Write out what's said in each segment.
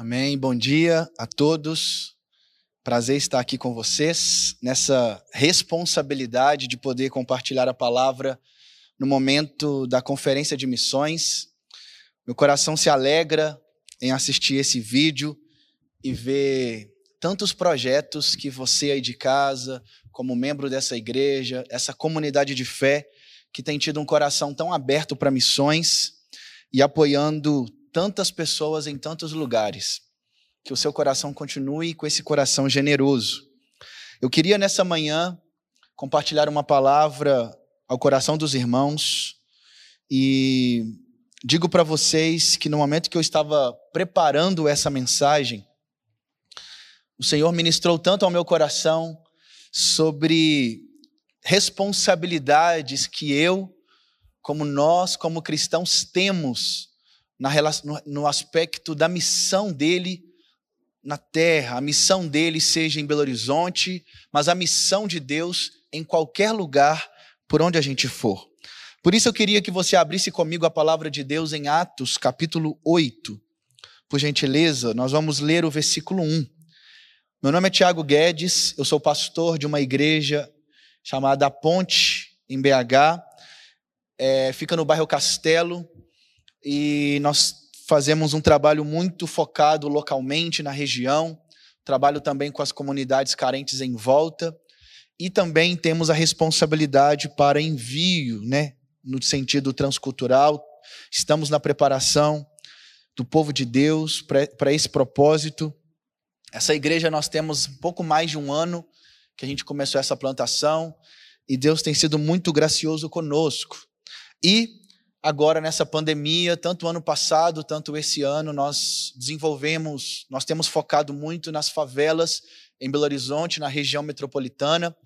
Amém. Bom dia a todos. Prazer estar aqui com vocês nessa responsabilidade de poder compartilhar a palavra no momento da conferência de missões. Meu coração se alegra em assistir esse vídeo e ver tantos projetos que você aí de casa, como membro dessa igreja, essa comunidade de fé, que tem tido um coração tão aberto para missões e apoiando tantas pessoas em tantos lugares. Que o seu coração continue com esse coração generoso. Eu queria nessa manhã compartilhar uma palavra ao coração dos irmãos e digo para vocês que no momento que eu estava preparando essa mensagem, o Senhor ministrou tanto ao meu coração sobre responsabilidades que eu, como nós, como cristãos, temos no aspecto da missão dele na terra, a missão dele seja em Belo Horizonte, mas a missão de Deus em qualquer lugar por onde a gente for. Por isso eu queria que você abrisse comigo a palavra de Deus em Atos, capítulo 8. Por gentileza, nós vamos ler o versículo 1. Meu nome é Tiago Guedes, eu sou pastor de uma igreja chamada Ponte, em BH. É, fica no bairro Castelo, e nós fazemos um trabalho muito focado localmente na região, trabalho também com as comunidades carentes em volta e também temos a responsabilidade para envio, né, no sentido transcultural. Estamos na preparação do povo de Deus para esse propósito. Essa igreja nós temos pouco mais de um ano que a gente começou essa plantação e Deus tem sido muito gracioso conosco. E agora nessa pandemia, tanto ano passado, tanto esse ano, nós desenvolvemos, nós temos focado muito nas favelas em Belo Horizonte, na região metropolitana,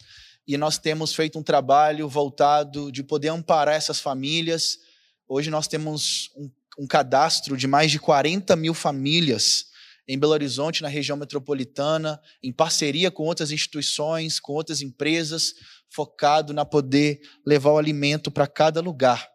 e nós temos feito um trabalho voltado de poder amparar essas famílias. Hoje nós temos um, um cadastro de mais de 40 mil famílias em Belo Horizonte, na região metropolitana, em parceria com outras instituições, com outras empresas, focado na poder levar o alimento para cada lugar.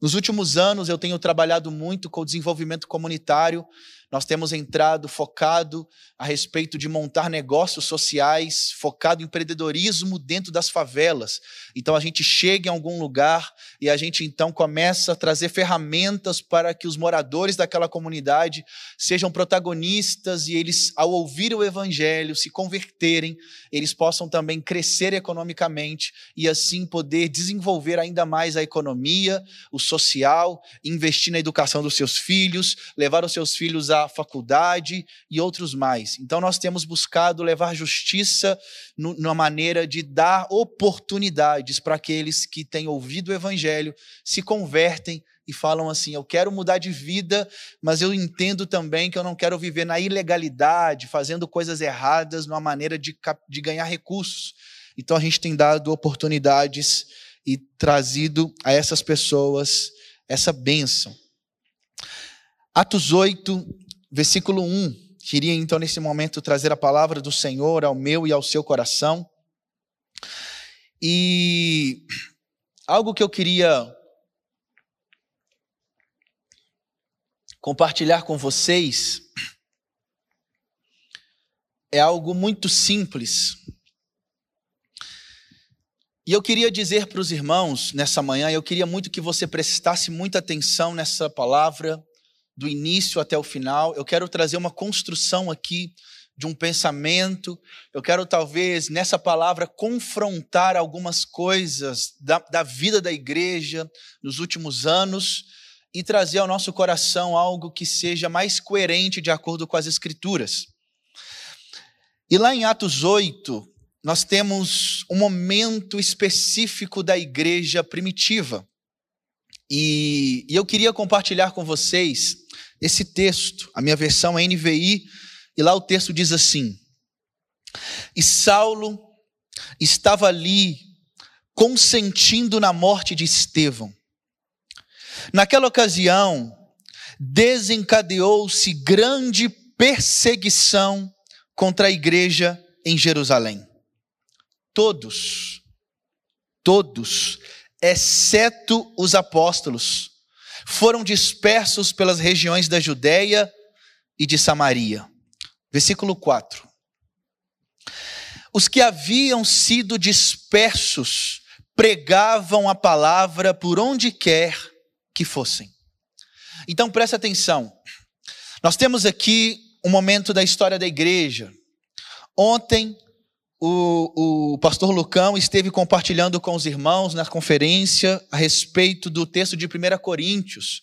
Nos últimos anos, eu tenho trabalhado muito com o desenvolvimento comunitário nós temos entrado focado a respeito de montar negócios sociais, focado em empreendedorismo dentro das favelas. Então a gente chega em algum lugar e a gente então começa a trazer ferramentas para que os moradores daquela comunidade sejam protagonistas e eles, ao ouvir o evangelho, se converterem, eles possam também crescer economicamente e assim poder desenvolver ainda mais a economia, o social, investir na educação dos seus filhos, levar os seus filhos a da faculdade e outros mais. Então, nós temos buscado levar justiça na maneira de dar oportunidades para aqueles que têm ouvido o evangelho, se convertem e falam assim: Eu quero mudar de vida, mas eu entendo também que eu não quero viver na ilegalidade, fazendo coisas erradas, numa maneira de, de ganhar recursos. Então, a gente tem dado oportunidades e trazido a essas pessoas essa bênção. Atos 8, versículo 1. Queria então nesse momento trazer a palavra do Senhor ao meu e ao seu coração. E algo que eu queria compartilhar com vocês é algo muito simples. E eu queria dizer para os irmãos nessa manhã, eu queria muito que você prestasse muita atenção nessa palavra, do início até o final. Eu quero trazer uma construção aqui de um pensamento. Eu quero, talvez, nessa palavra, confrontar algumas coisas da, da vida da igreja nos últimos anos e trazer ao nosso coração algo que seja mais coerente de acordo com as Escrituras. E lá em Atos 8, nós temos um momento específico da igreja primitiva. E, e eu queria compartilhar com vocês esse texto. A minha versão é NVI, e lá o texto diz assim: E Saulo estava ali consentindo na morte de Estevão. Naquela ocasião, desencadeou-se grande perseguição contra a igreja em Jerusalém. Todos, todos, exceto os apóstolos, foram dispersos pelas regiões da Judéia e de Samaria. Versículo 4. Os que haviam sido dispersos pregavam a palavra por onde quer que fossem. Então preste atenção. Nós temos aqui um momento da história da igreja. Ontem, o, o pastor Lucão esteve compartilhando com os irmãos na conferência a respeito do texto de 1 Coríntios.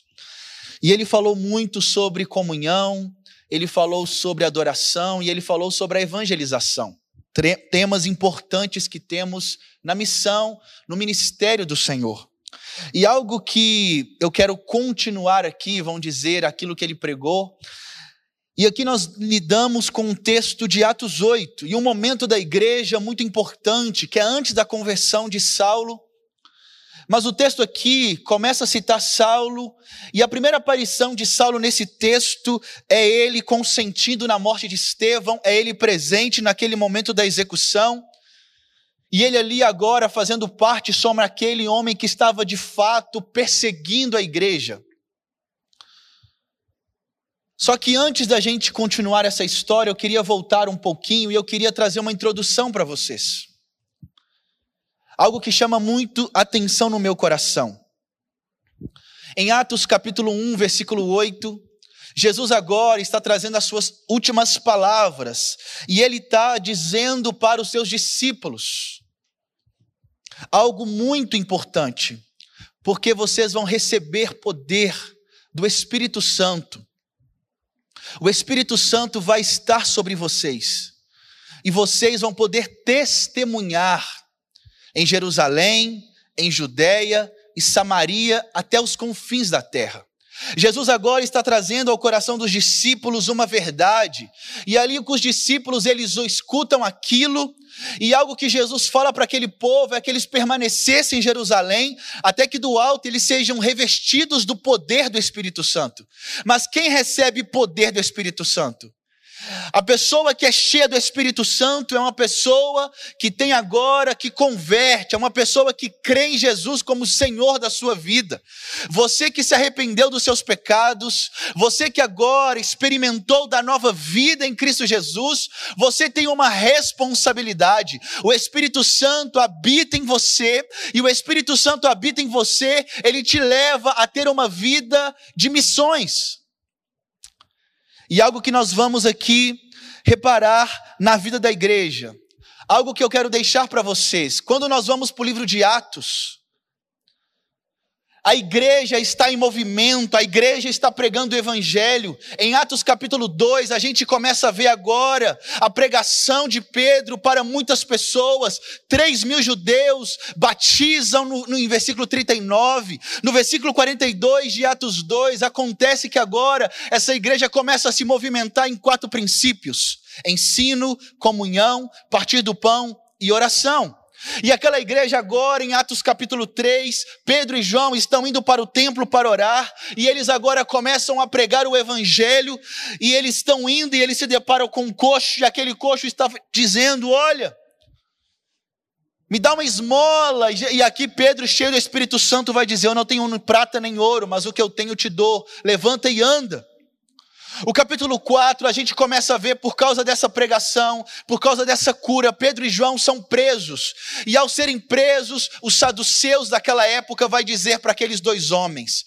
E ele falou muito sobre comunhão, ele falou sobre adoração e ele falou sobre a evangelização. Temas importantes que temos na missão, no ministério do Senhor. E algo que eu quero continuar aqui, vão dizer aquilo que ele pregou. E aqui nós lidamos com um texto de Atos 8 e um momento da igreja muito importante, que é antes da conversão de Saulo. Mas o texto aqui começa a citar Saulo, e a primeira aparição de Saulo nesse texto é ele consentindo na morte de Estevão, é ele presente naquele momento da execução. E ele ali agora fazendo parte sobre aquele homem que estava de fato perseguindo a igreja. Só que antes da gente continuar essa história, eu queria voltar um pouquinho e eu queria trazer uma introdução para vocês. Algo que chama muito atenção no meu coração. Em Atos capítulo 1, versículo 8, Jesus agora está trazendo as suas últimas palavras e ele está dizendo para os seus discípulos: algo muito importante, porque vocês vão receber poder do Espírito Santo. O Espírito Santo vai estar sobre vocês, e vocês vão poder testemunhar em Jerusalém, em Judéia e Samaria até os confins da terra. Jesus agora está trazendo ao coração dos discípulos uma verdade, e ali os discípulos eles escutam aquilo, e algo que Jesus fala para aquele povo é que eles permanecessem em Jerusalém, até que do alto eles sejam revestidos do poder do Espírito Santo. Mas quem recebe poder do Espírito Santo? A pessoa que é cheia do Espírito Santo é uma pessoa que tem agora, que converte, é uma pessoa que crê em Jesus como Senhor da sua vida. Você que se arrependeu dos seus pecados, você que agora experimentou da nova vida em Cristo Jesus, você tem uma responsabilidade. O Espírito Santo habita em você, e o Espírito Santo habita em você, ele te leva a ter uma vida de missões. E algo que nós vamos aqui reparar na vida da igreja, algo que eu quero deixar para vocês. Quando nós vamos para o livro de Atos, a igreja está em movimento, a igreja está pregando o evangelho. Em Atos capítulo 2, a gente começa a ver agora a pregação de Pedro para muitas pessoas. 3 mil judeus batizam no, no, em versículo 39. No versículo 42 de Atos 2, acontece que agora essa igreja começa a se movimentar em quatro princípios: ensino, comunhão, partir do pão e oração. E aquela igreja agora, em Atos capítulo 3, Pedro e João estão indo para o templo para orar, e eles agora começam a pregar o evangelho, e eles estão indo e eles se deparam com um coxo, e aquele coxo está dizendo: Olha, me dá uma esmola. E aqui Pedro, cheio do Espírito Santo, vai dizer: Eu não tenho prata nem ouro, mas o que eu tenho te dou. Levanta e anda. O capítulo 4, a gente começa a ver por causa dessa pregação, por causa dessa cura, Pedro e João são presos. E ao serem presos, os saduceus daquela época vai dizer para aqueles dois homens: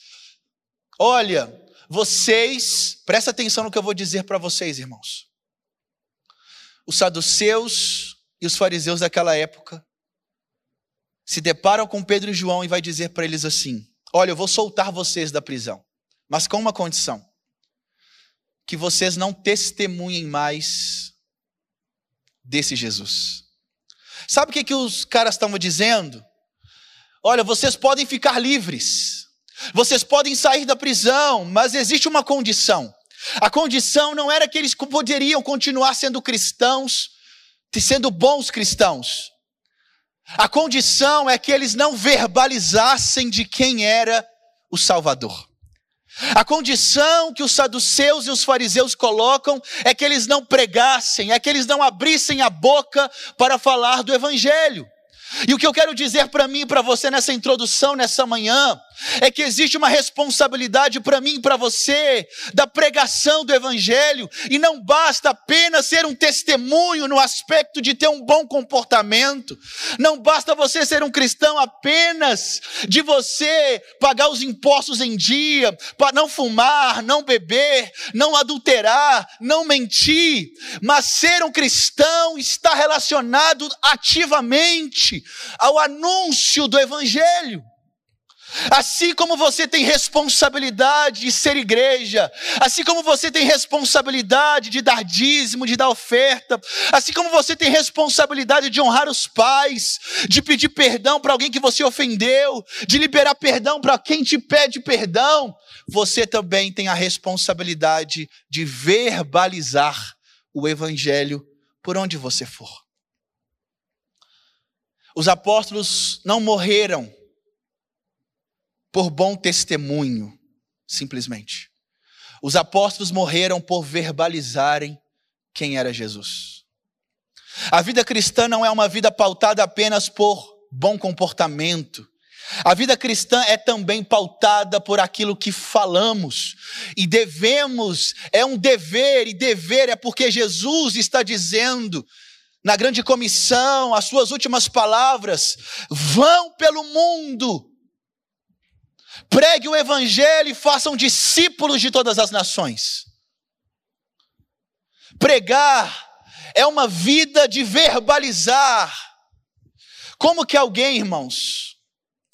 Olha, vocês, presta atenção no que eu vou dizer para vocês, irmãos. Os saduceus e os fariseus daquela época se deparam com Pedro e João e vai dizer para eles assim: Olha, eu vou soltar vocês da prisão, mas com uma condição que vocês não testemunhem mais desse Jesus. Sabe o que, que os caras estavam dizendo? Olha, vocês podem ficar livres, vocês podem sair da prisão, mas existe uma condição. A condição não era que eles poderiam continuar sendo cristãos, sendo bons cristãos. A condição é que eles não verbalizassem de quem era o Salvador. A condição que os saduceus e os fariseus colocam é que eles não pregassem, é que eles não abrissem a boca para falar do evangelho. E o que eu quero dizer para mim e para você nessa introdução, nessa manhã, é que existe uma responsabilidade para mim e para você da pregação do Evangelho, e não basta apenas ser um testemunho no aspecto de ter um bom comportamento, não basta você ser um cristão apenas de você pagar os impostos em dia, para não fumar, não beber, não adulterar, não mentir, mas ser um cristão está relacionado ativamente ao anúncio do Evangelho. Assim como você tem responsabilidade de ser igreja, assim como você tem responsabilidade de dar dízimo, de dar oferta, assim como você tem responsabilidade de honrar os pais, de pedir perdão para alguém que você ofendeu, de liberar perdão para quem te pede perdão, você também tem a responsabilidade de verbalizar o evangelho por onde você for. Os apóstolos não morreram por bom testemunho, simplesmente. Os apóstolos morreram por verbalizarem quem era Jesus. A vida cristã não é uma vida pautada apenas por bom comportamento. A vida cristã é também pautada por aquilo que falamos. E devemos, é um dever, e dever é porque Jesus está dizendo na grande comissão, as suas últimas palavras: vão pelo mundo Pregue o evangelho e façam discípulos de todas as nações. Pregar é uma vida de verbalizar. Como que alguém, irmãos,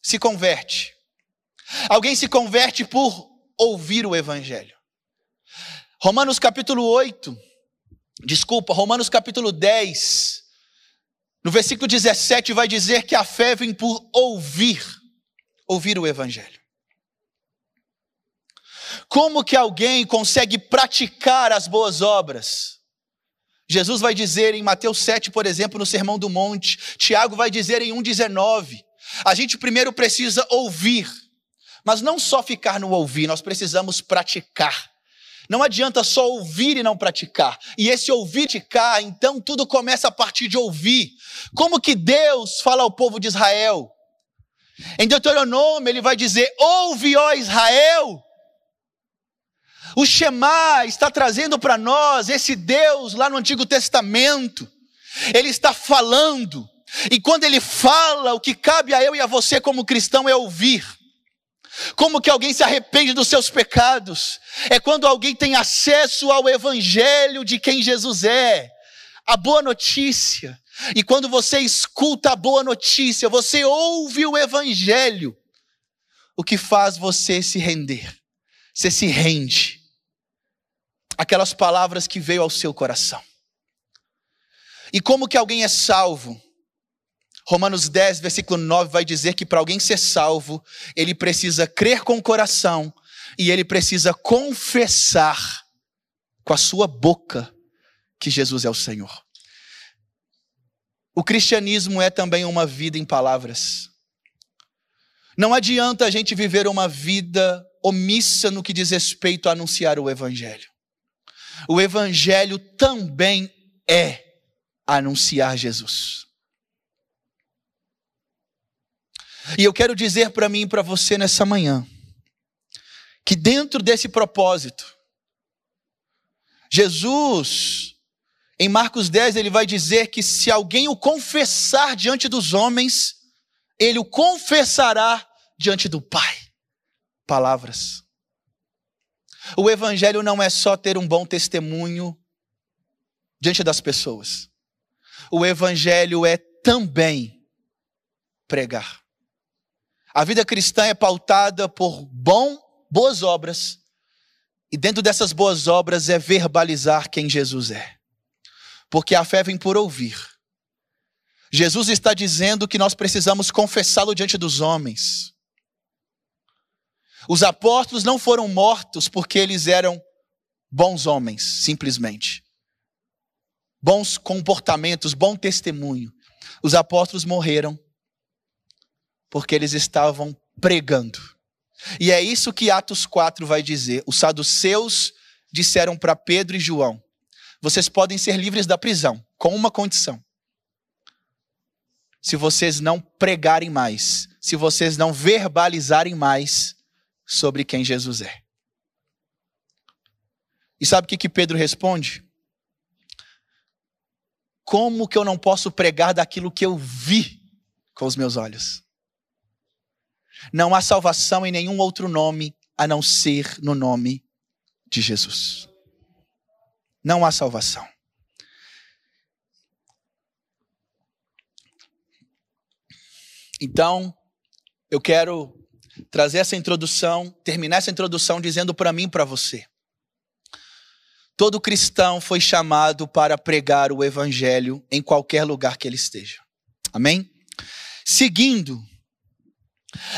se converte? Alguém se converte por ouvir o evangelho. Romanos capítulo 8, desculpa, Romanos capítulo 10, no versículo 17 vai dizer que a fé vem por ouvir, ouvir o evangelho. Como que alguém consegue praticar as boas obras? Jesus vai dizer em Mateus 7, por exemplo, no Sermão do Monte, Tiago vai dizer em 1,19: a gente primeiro precisa ouvir, mas não só ficar no ouvir, nós precisamos praticar. Não adianta só ouvir e não praticar. E esse ouvir e praticar, então tudo começa a partir de ouvir. Como que Deus fala ao povo de Israel? Em Deuteronômio ele vai dizer: Ouve, ó Israel, o Shema está trazendo para nós esse Deus lá no Antigo Testamento. Ele está falando. E quando ele fala, o que cabe a eu e a você como cristão é ouvir. Como que alguém se arrepende dos seus pecados? É quando alguém tem acesso ao evangelho de quem Jesus é. A boa notícia. E quando você escuta a boa notícia, você ouve o evangelho. O que faz você se render? Você se rende aquelas palavras que veio ao seu coração. E como que alguém é salvo? Romanos 10, versículo 9 vai dizer que para alguém ser salvo, ele precisa crer com o coração e ele precisa confessar com a sua boca que Jesus é o Senhor. O cristianismo é também uma vida em palavras. Não adianta a gente viver uma vida omissa no que diz respeito a anunciar o evangelho o Evangelho também é anunciar Jesus. E eu quero dizer para mim e para você nessa manhã, que dentro desse propósito, Jesus, em Marcos 10, ele vai dizer que se alguém o confessar diante dos homens, ele o confessará diante do Pai. Palavras. O evangelho não é só ter um bom testemunho diante das pessoas. O evangelho é também pregar. A vida cristã é pautada por bom, boas obras, e dentro dessas boas obras é verbalizar quem Jesus é. Porque a fé vem por ouvir. Jesus está dizendo que nós precisamos confessá-lo diante dos homens. Os apóstolos não foram mortos porque eles eram bons homens, simplesmente. Bons comportamentos, bom testemunho. Os apóstolos morreram porque eles estavam pregando. E é isso que Atos 4 vai dizer. Os saduceus disseram para Pedro e João: vocês podem ser livres da prisão, com uma condição. se vocês não pregarem mais, se vocês não verbalizarem mais sobre quem Jesus é. E sabe o que, que Pedro responde? Como que eu não posso pregar daquilo que eu vi com os meus olhos? Não há salvação em nenhum outro nome a não ser no nome de Jesus. Não há salvação. Então, eu quero trazer essa introdução, terminar essa introdução dizendo para mim e para você. Todo cristão foi chamado para pregar o evangelho em qualquer lugar que ele esteja. Amém? Seguindo,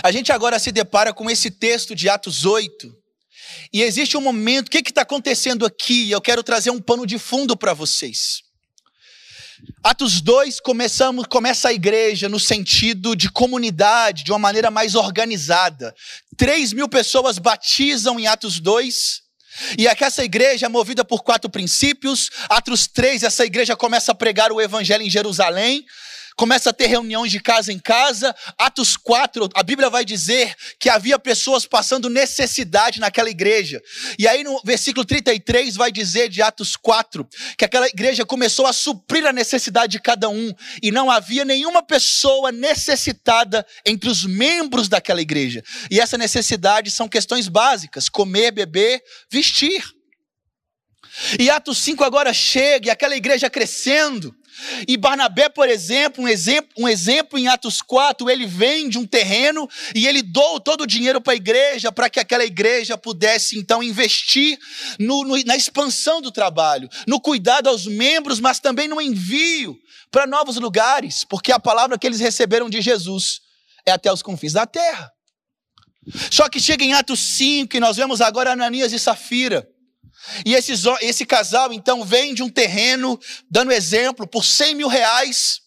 a gente agora se depara com esse texto de Atos 8, e existe um momento, o que está acontecendo aqui? Eu quero trazer um pano de fundo para vocês. Atos 2, começamos, começa a igreja no sentido de comunidade, de uma maneira mais organizada. 3 mil pessoas batizam em Atos 2. E aqui essa igreja é movida por quatro princípios. Atos 3, essa igreja começa a pregar o evangelho em Jerusalém começa a ter reuniões de casa em casa. Atos 4, a Bíblia vai dizer que havia pessoas passando necessidade naquela igreja. E aí no versículo 33 vai dizer de Atos 4 que aquela igreja começou a suprir a necessidade de cada um e não havia nenhuma pessoa necessitada entre os membros daquela igreja. E essa necessidade são questões básicas: comer, beber, vestir. E Atos 5 agora chega e aquela igreja crescendo. E Barnabé, por exemplo, um exemplo, um exemplo em Atos 4, ele vende um terreno e ele doa todo o dinheiro para a igreja, para que aquela igreja pudesse então investir no, no, na expansão do trabalho, no cuidado aos membros, mas também no envio para novos lugares, porque a palavra que eles receberam de Jesus é até os confins da terra. Só que chega em Atos 5 e nós vemos agora Ananias e Safira. E esses, esse casal então vende um terreno, dando exemplo, por 100 mil reais.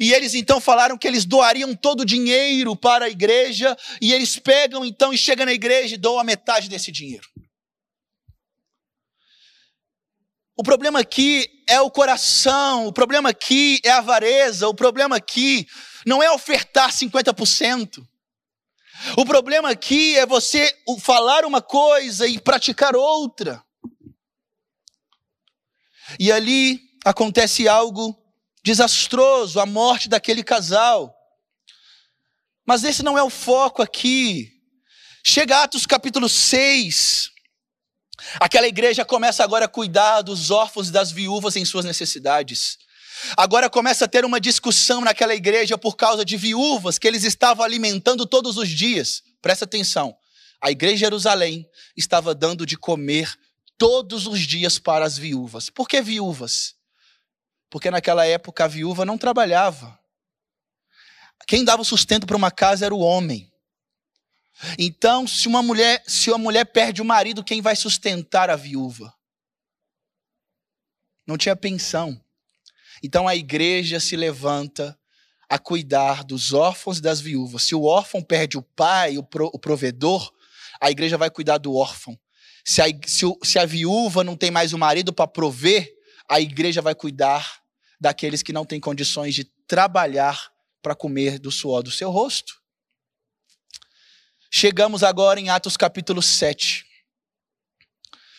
E eles então falaram que eles doariam todo o dinheiro para a igreja. E eles pegam então e chegam na igreja e doam a metade desse dinheiro. O problema aqui é o coração, o problema aqui é a avareza, o problema aqui não é ofertar 50%. O problema aqui é você falar uma coisa e praticar outra. E ali acontece algo desastroso, a morte daquele casal. Mas esse não é o foco aqui. Chega Atos capítulo 6. Aquela igreja começa agora a cuidar dos órfãos e das viúvas em suas necessidades. Agora começa a ter uma discussão naquela igreja por causa de viúvas que eles estavam alimentando todos os dias. Presta atenção. A igreja de Jerusalém estava dando de comer todos os dias para as viúvas. Por que viúvas? Porque naquela época a viúva não trabalhava. Quem dava sustento para uma casa era o homem. Então, se uma mulher, se uma mulher perde o marido, quem vai sustentar a viúva? Não tinha pensão. Então a igreja se levanta a cuidar dos órfãos e das viúvas. Se o órfão perde o pai, o, o provedor, a igreja vai cuidar do órfão. Se a, se, se a viúva não tem mais o marido para prover, a igreja vai cuidar daqueles que não têm condições de trabalhar para comer do suor do seu rosto. Chegamos agora em Atos capítulo 7.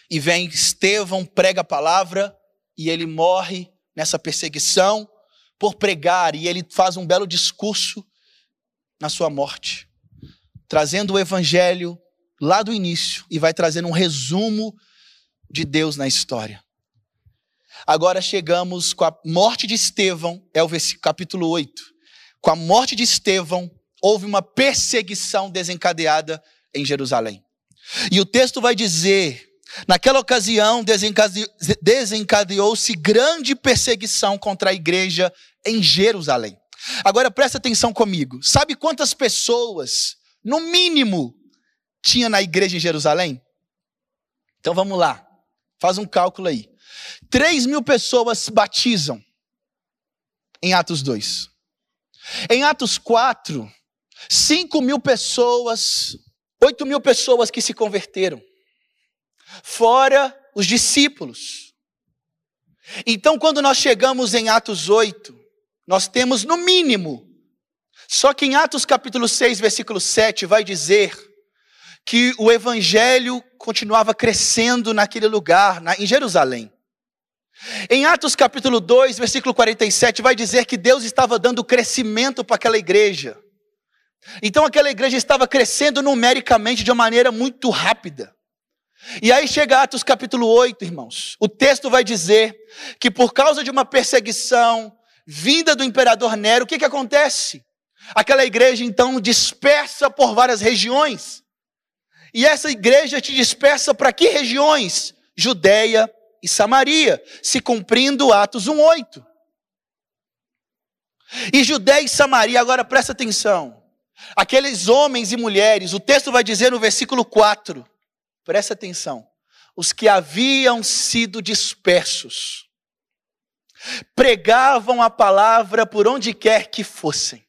E vem Estevão, prega a palavra, e ele morre nessa perseguição por pregar, e ele faz um belo discurso na sua morte, trazendo o evangelho lá do início e vai trazendo um resumo de Deus na história. Agora chegamos com a morte de Estevão, é o capítulo 8. Com a morte de Estevão, houve uma perseguição desencadeada em Jerusalém. E o texto vai dizer: naquela ocasião desencadeou-se grande perseguição contra a igreja em Jerusalém. Agora presta atenção comigo. Sabe quantas pessoas, no mínimo, tinha na igreja em Jerusalém? Então vamos lá, faz um cálculo aí. 3 mil pessoas batizam em Atos 2. Em Atos 4, 5 mil pessoas, 8 mil pessoas que se converteram. Fora os discípulos. Então, quando nós chegamos em Atos 8, nós temos no mínimo Só que em Atos capítulo 6, versículo 7, vai dizer que o evangelho continuava crescendo naquele lugar, na, em Jerusalém. Em Atos capítulo 2, versículo 47, vai dizer que Deus estava dando crescimento para aquela igreja. Então aquela igreja estava crescendo numericamente de uma maneira muito rápida. E aí chega Atos capítulo 8, irmãos. O texto vai dizer que por causa de uma perseguição vinda do imperador Nero, o que, que acontece? Aquela igreja então dispersa por várias regiões. E essa igreja te dispersa para que regiões? Judéia e Samaria, se cumprindo Atos 1:8. E Judéia e Samaria, agora presta atenção. Aqueles homens e mulheres, o texto vai dizer no versículo 4, presta atenção, os que haviam sido dispersos, pregavam a palavra por onde quer que fossem.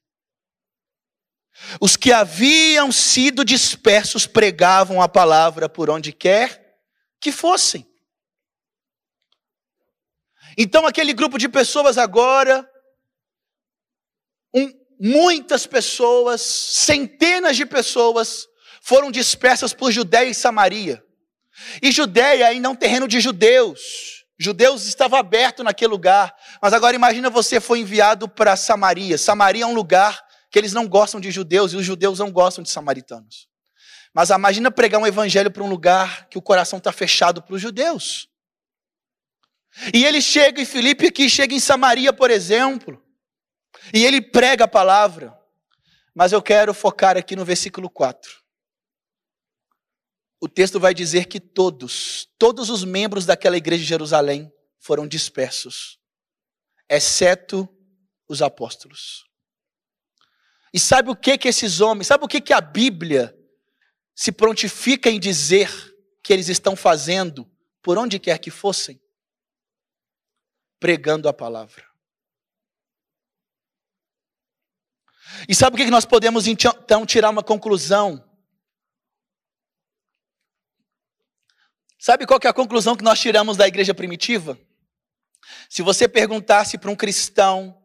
Os que haviam sido dispersos pregavam a palavra por onde quer que fossem. Então, aquele grupo de pessoas agora, um, muitas pessoas, centenas de pessoas, foram dispersas por Judéia e Samaria. E Judéia ainda é um terreno de judeus. Judeus estava aberto naquele lugar. Mas agora imagina você foi enviado para Samaria. Samaria é um lugar que eles não gostam de judeus e os judeus não gostam de samaritanos. Mas imagina pregar um evangelho para um lugar que o coração está fechado para os judeus. E ele chega em Filipe aqui, chega em Samaria, por exemplo, e ele prega a palavra. Mas eu quero focar aqui no versículo 4. O texto vai dizer que todos, todos os membros daquela igreja de Jerusalém foram dispersos, exceto os apóstolos. E sabe o que que esses homens, sabe o que que a Bíblia se prontifica em dizer que eles estão fazendo por onde quer que fossem? Pregando a palavra. E sabe o que nós podemos então tirar uma conclusão? Sabe qual é a conclusão que nós tiramos da igreja primitiva? Se você perguntasse para um cristão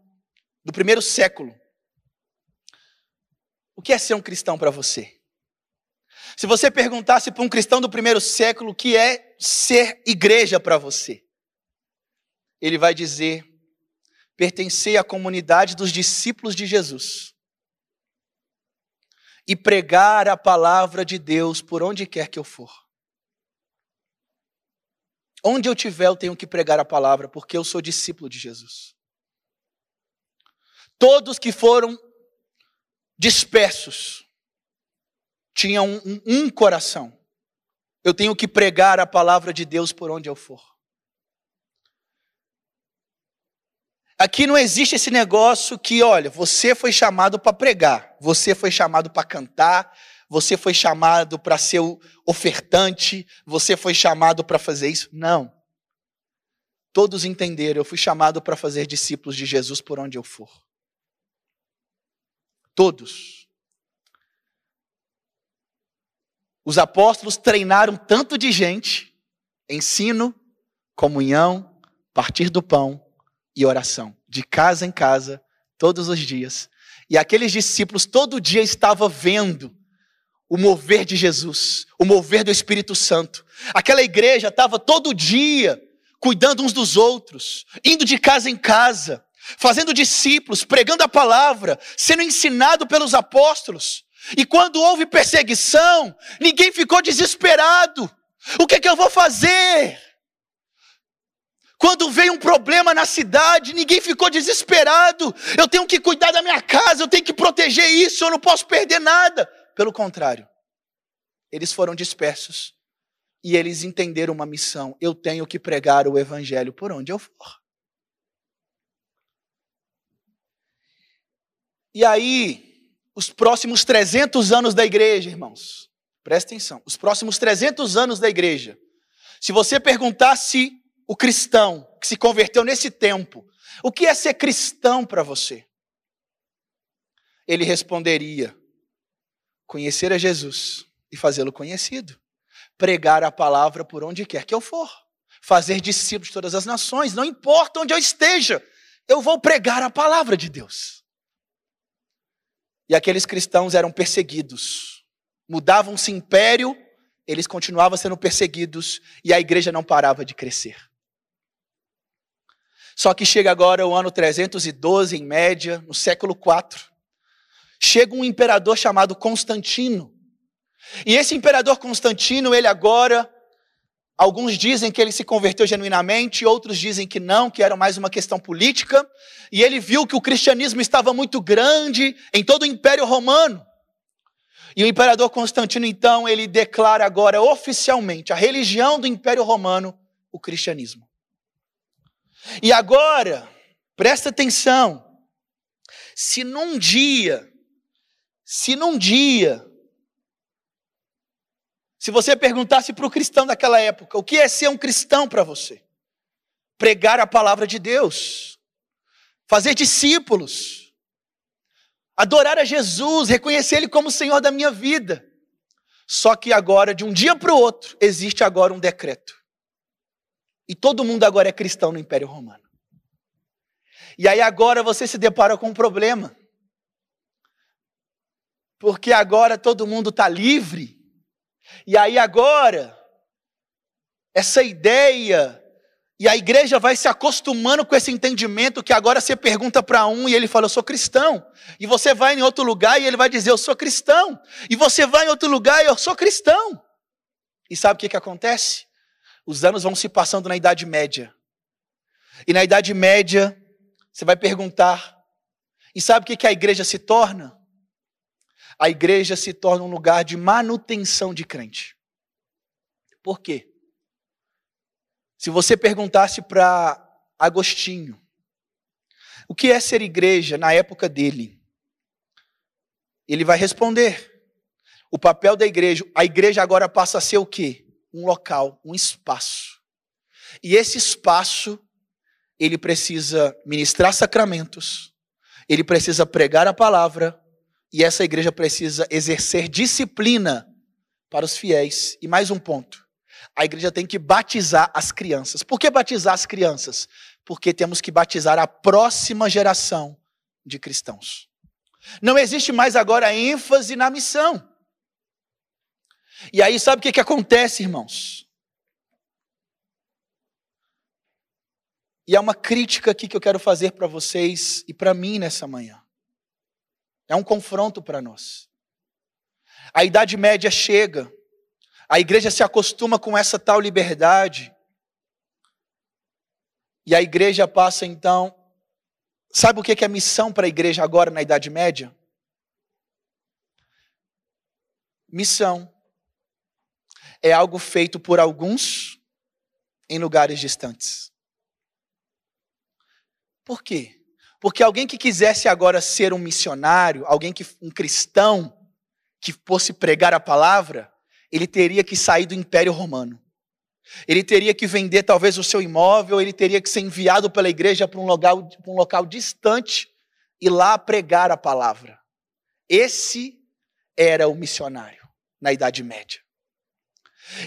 do primeiro século, o que é ser um cristão para você? Se você perguntasse para um cristão do primeiro século o que é ser igreja para você, ele vai dizer: pertencer à comunidade dos discípulos de Jesus e pregar a palavra de Deus por onde quer que eu for. Onde eu tiver, eu tenho que pregar a palavra, porque eu sou discípulo de Jesus. Todos que foram dispersos, tinham um, um, um coração. Eu tenho que pregar a palavra de Deus por onde eu for. Aqui não existe esse negócio que, olha, você foi chamado para pregar, você foi chamado para cantar, você foi chamado para ser ofertante, você foi chamado para fazer isso. Não. Todos entenderam, eu fui chamado para fazer discípulos de Jesus por onde eu for. Todos. Os apóstolos treinaram tanto de gente, ensino, comunhão, partir do pão e oração, de casa em casa, todos os dias. E aqueles discípulos todo dia estavam vendo o mover de Jesus, o mover do Espírito Santo. Aquela igreja estava todo dia cuidando uns dos outros, indo de casa em casa, fazendo discípulos, pregando a palavra, sendo ensinado pelos apóstolos. E quando houve perseguição, ninguém ficou desesperado. O que, é que eu vou fazer? Quando veio um problema na cidade, ninguém ficou desesperado. Eu tenho que cuidar da minha casa, eu tenho que proteger isso, eu não posso perder nada. Pelo contrário, eles foram dispersos e eles entenderam uma missão: eu tenho que pregar o evangelho por onde eu for. E aí, os próximos 300 anos da igreja, irmãos, presta atenção, os próximos 300 anos da igreja, se você perguntasse o cristão que se converteu nesse tempo, o que é ser cristão para você? Ele responderia: conhecer a Jesus e fazê-lo conhecido, pregar a palavra por onde quer que eu for, fazer discípulos de todas as nações, não importa onde eu esteja, eu vou pregar a palavra de Deus. E aqueles cristãos eram perseguidos. Mudavam-se império, eles continuavam sendo perseguidos e a igreja não parava de crescer. Só que chega agora o ano 312, em média, no século IV. Chega um imperador chamado Constantino. E esse imperador Constantino, ele agora Alguns dizem que ele se converteu genuinamente, outros dizem que não, que era mais uma questão política. E ele viu que o cristianismo estava muito grande em todo o Império Romano. E o imperador Constantino, então, ele declara agora oficialmente a religião do Império Romano, o cristianismo. E agora, presta atenção, se num dia, se num dia se você perguntasse para o cristão daquela época, o que é ser um cristão para você? Pregar a palavra de Deus, fazer discípulos, adorar a Jesus, reconhecer Ele como Senhor da minha vida. Só que agora, de um dia para o outro, existe agora um decreto. E todo mundo agora é cristão no Império Romano. E aí agora você se depara com um problema. Porque agora todo mundo está livre e aí agora, essa ideia, e a igreja vai se acostumando com esse entendimento que agora você pergunta para um e ele fala, eu sou cristão. E você vai em outro lugar e ele vai dizer, eu sou cristão. E você vai em outro lugar e eu sou cristão. E sabe o que, que acontece? Os anos vão se passando na Idade Média. E na Idade Média, você vai perguntar, e sabe o que, que a igreja se torna? A igreja se torna um lugar de manutenção de crente. Por quê? Se você perguntasse para Agostinho, o que é ser igreja na época dele? Ele vai responder. O papel da igreja, a igreja agora passa a ser o quê? Um local, um espaço. E esse espaço, ele precisa ministrar sacramentos, ele precisa pregar a palavra, e essa igreja precisa exercer disciplina para os fiéis. E mais um ponto: a igreja tem que batizar as crianças. Por que batizar as crianças? Porque temos que batizar a próxima geração de cristãos. Não existe mais agora ênfase na missão. E aí, sabe o que, que acontece, irmãos? E é uma crítica aqui que eu quero fazer para vocês e para mim nessa manhã. É um confronto para nós. A Idade Média chega, a igreja se acostuma com essa tal liberdade, e a igreja passa então. Sabe o que é missão para a igreja agora na Idade Média? Missão é algo feito por alguns em lugares distantes. Por quê? Porque alguém que quisesse agora ser um missionário, alguém que um cristão que fosse pregar a palavra, ele teria que sair do Império Romano. Ele teria que vender talvez o seu imóvel, ele teria que ser enviado pela igreja para um local, para um local distante e lá pregar a palavra. Esse era o missionário na Idade Média.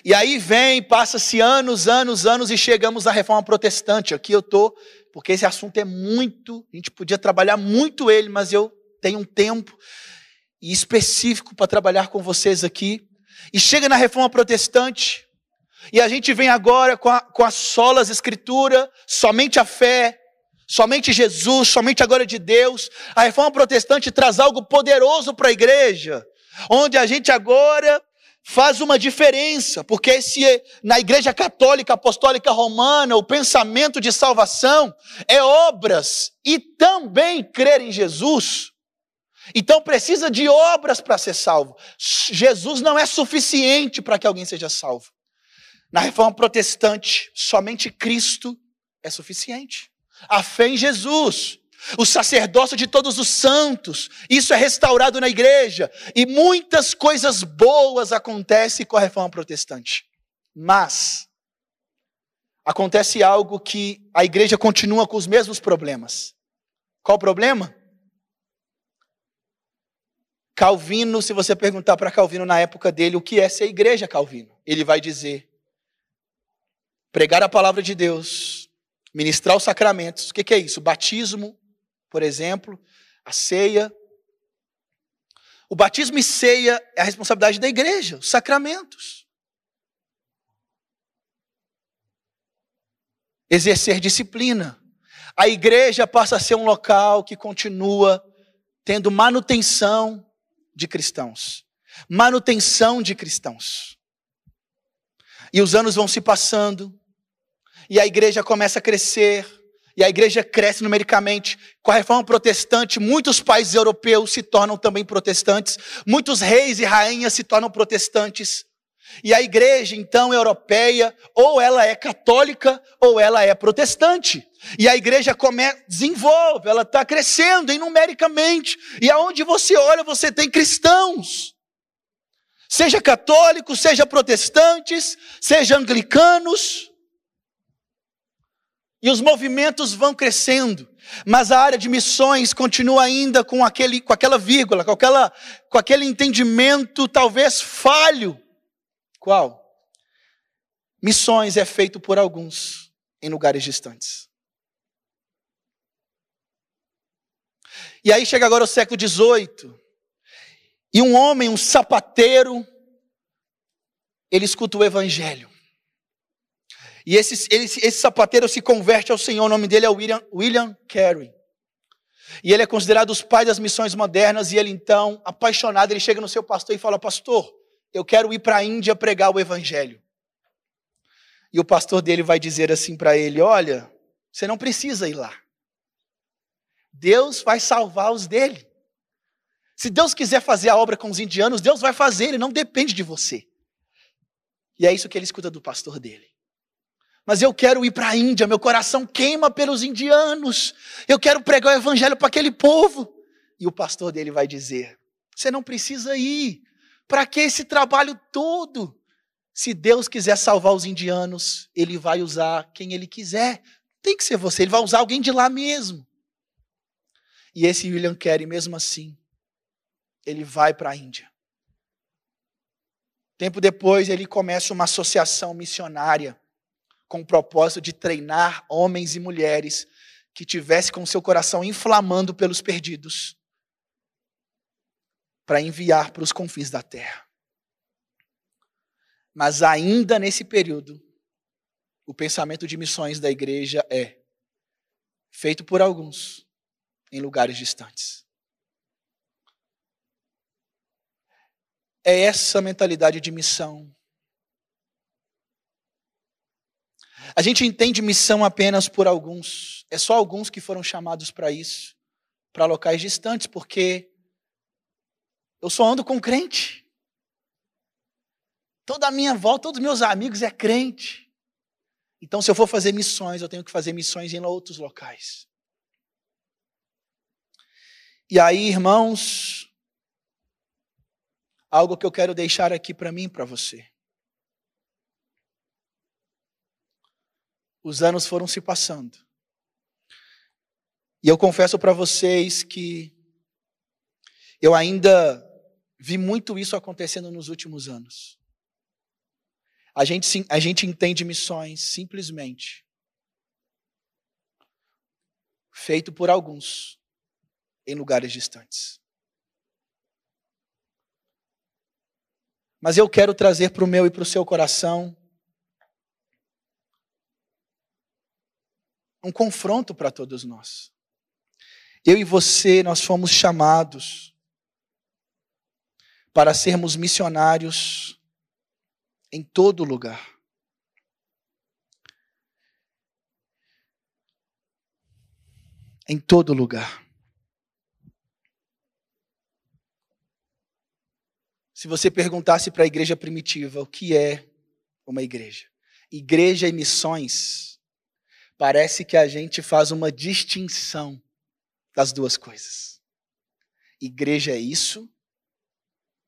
E aí vem, passa-se anos, anos, anos e chegamos à reforma protestante. Aqui eu estou porque esse assunto é muito, a gente podia trabalhar muito ele, mas eu tenho um tempo específico para trabalhar com vocês aqui. E chega na reforma protestante, e a gente vem agora com a, com a solas escritura, somente a fé, somente Jesus, somente a glória de Deus. A reforma protestante traz algo poderoso para a igreja, onde a gente agora faz uma diferença, porque se na Igreja Católica Apostólica Romana o pensamento de salvação é obras e também crer em Jesus, então precisa de obras para ser salvo. Jesus não é suficiente para que alguém seja salvo. Na reforma protestante, somente Cristo é suficiente. A fé em Jesus, o sacerdócio de todos os santos, isso é restaurado na igreja, e muitas coisas boas acontecem com a reforma protestante. Mas acontece algo que a igreja continua com os mesmos problemas. Qual o problema? Calvino, se você perguntar para Calvino na época dele o que é ser igreja, Calvino, ele vai dizer: pregar a palavra de Deus, ministrar os sacramentos. O que, que é isso? Batismo, por exemplo, a ceia, O batismo e ceia é a responsabilidade da igreja, os sacramentos. Exercer disciplina. A igreja passa a ser um local que continua tendo manutenção de cristãos. Manutenção de cristãos. E os anos vão se passando, e a igreja começa a crescer, e a igreja cresce numericamente. Com a reforma protestante, muitos países europeus se tornam também protestantes, muitos reis e rainhas se tornam protestantes. E a igreja, então, europeia, ou ela é católica, ou ela é protestante. E a igreja come, desenvolve, ela está crescendo numericamente. E aonde você olha, você tem cristãos. Seja católicos, seja protestantes, seja anglicanos. E os movimentos vão crescendo. Mas a área de missões continua ainda com, aquele, com aquela vírgula, com, aquela, com aquele entendimento talvez falho. Qual? Missões é feito por alguns em lugares distantes. E aí chega agora o século XVIII, e um homem, um sapateiro, ele escuta o evangelho. E esse, esse, esse sapateiro se converte ao Senhor, o nome dele é William, William Carey. E ele é considerado os pais das missões modernas, e ele então, apaixonado, ele chega no seu pastor e fala: Pastor, eu quero ir para a Índia pregar o evangelho. E o pastor dele vai dizer assim para ele: Olha, você não precisa ir lá. Deus vai salvar os dele. Se Deus quiser fazer a obra com os indianos, Deus vai fazer, ele não depende de você. E é isso que ele escuta do pastor dele. Mas eu quero ir para a Índia, meu coração queima pelos indianos. Eu quero pregar o evangelho para aquele povo. E o pastor dele vai dizer: Você não precisa ir. Para que esse trabalho todo? Se Deus quiser salvar os indianos, ele vai usar quem ele quiser. Tem que ser você, ele vai usar alguém de lá mesmo. E esse William Carey, mesmo assim, ele vai para a Índia. Tempo depois, ele começa uma associação missionária com o propósito de treinar homens e mulheres que tivesse com seu coração inflamando pelos perdidos para enviar para os confins da terra. Mas ainda nesse período, o pensamento de missões da igreja é feito por alguns em lugares distantes. É essa mentalidade de missão. A gente entende missão apenas por alguns. É só alguns que foram chamados para isso, para locais distantes, porque eu só ando com crente. Toda a minha volta, todos os meus amigos é crente. Então, se eu for fazer missões, eu tenho que fazer missões em outros locais. E aí, irmãos, algo que eu quero deixar aqui para mim e para você. Os anos foram se passando. E eu confesso para vocês que eu ainda vi muito isso acontecendo nos últimos anos. A gente, a gente entende missões simplesmente feito por alguns em lugares distantes. Mas eu quero trazer para o meu e para o seu coração um confronto para todos nós. Eu e você, nós fomos chamados para sermos missionários em todo lugar. Em todo lugar. Se você perguntasse para a igreja primitiva o que é uma igreja, igreja e missões, parece que a gente faz uma distinção das duas coisas. Igreja é isso,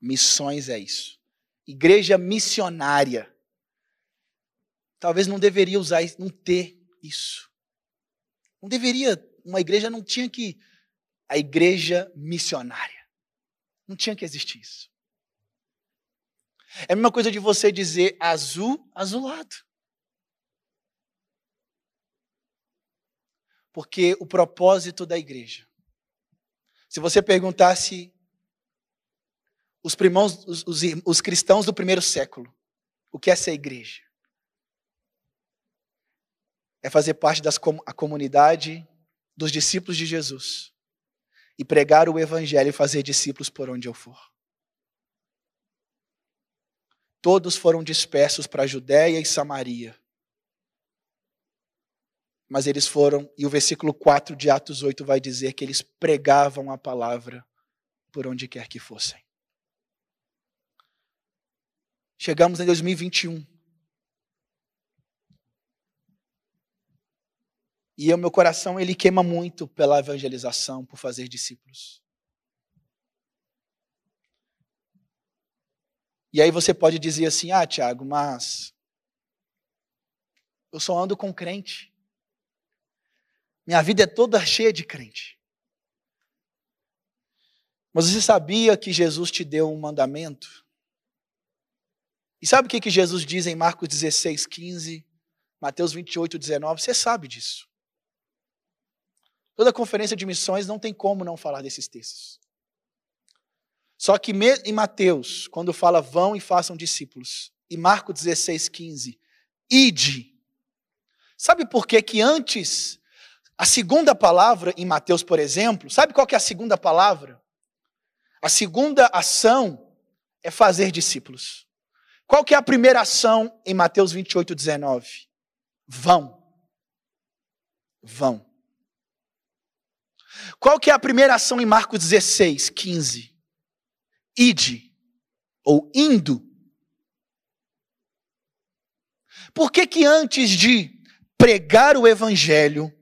missões é isso. Igreja missionária. Talvez não deveria usar não ter isso. Não deveria, uma igreja não tinha que a igreja missionária. Não tinha que existir isso. É a mesma coisa de você dizer azul, azulado. Porque o propósito da igreja. Se você perguntasse os, primãos, os, os, os cristãos do primeiro século. O que é ser igreja? É fazer parte da comunidade dos discípulos de Jesus e pregar o evangelho e fazer discípulos por onde eu for. Todos foram dispersos para a Judéia e Samaria. Mas eles foram, e o versículo 4 de Atos 8 vai dizer que eles pregavam a palavra por onde quer que fossem. Chegamos em 2021. E o meu coração ele queima muito pela evangelização, por fazer discípulos. E aí você pode dizer assim: "Ah, Tiago, mas eu só ando com crente. Minha vida é toda cheia de crente." Mas você sabia que Jesus te deu um mandamento? E sabe o que, que Jesus diz em Marcos 16, 15, Mateus 28, 19? Você sabe disso. Toda conferência de missões não tem como não falar desses textos. Só que em Mateus, quando fala vão e façam discípulos, e Marcos 16, 15, ide. Sabe por que que antes, a segunda palavra em Mateus, por exemplo, sabe qual que é a segunda palavra? A segunda ação é fazer discípulos. Qual que é a primeira ação em Mateus 28, 19? Vão. Vão. Qual que é a primeira ação em Marcos 16, 15? Ide, ou indo. Por que que antes de pregar o evangelho,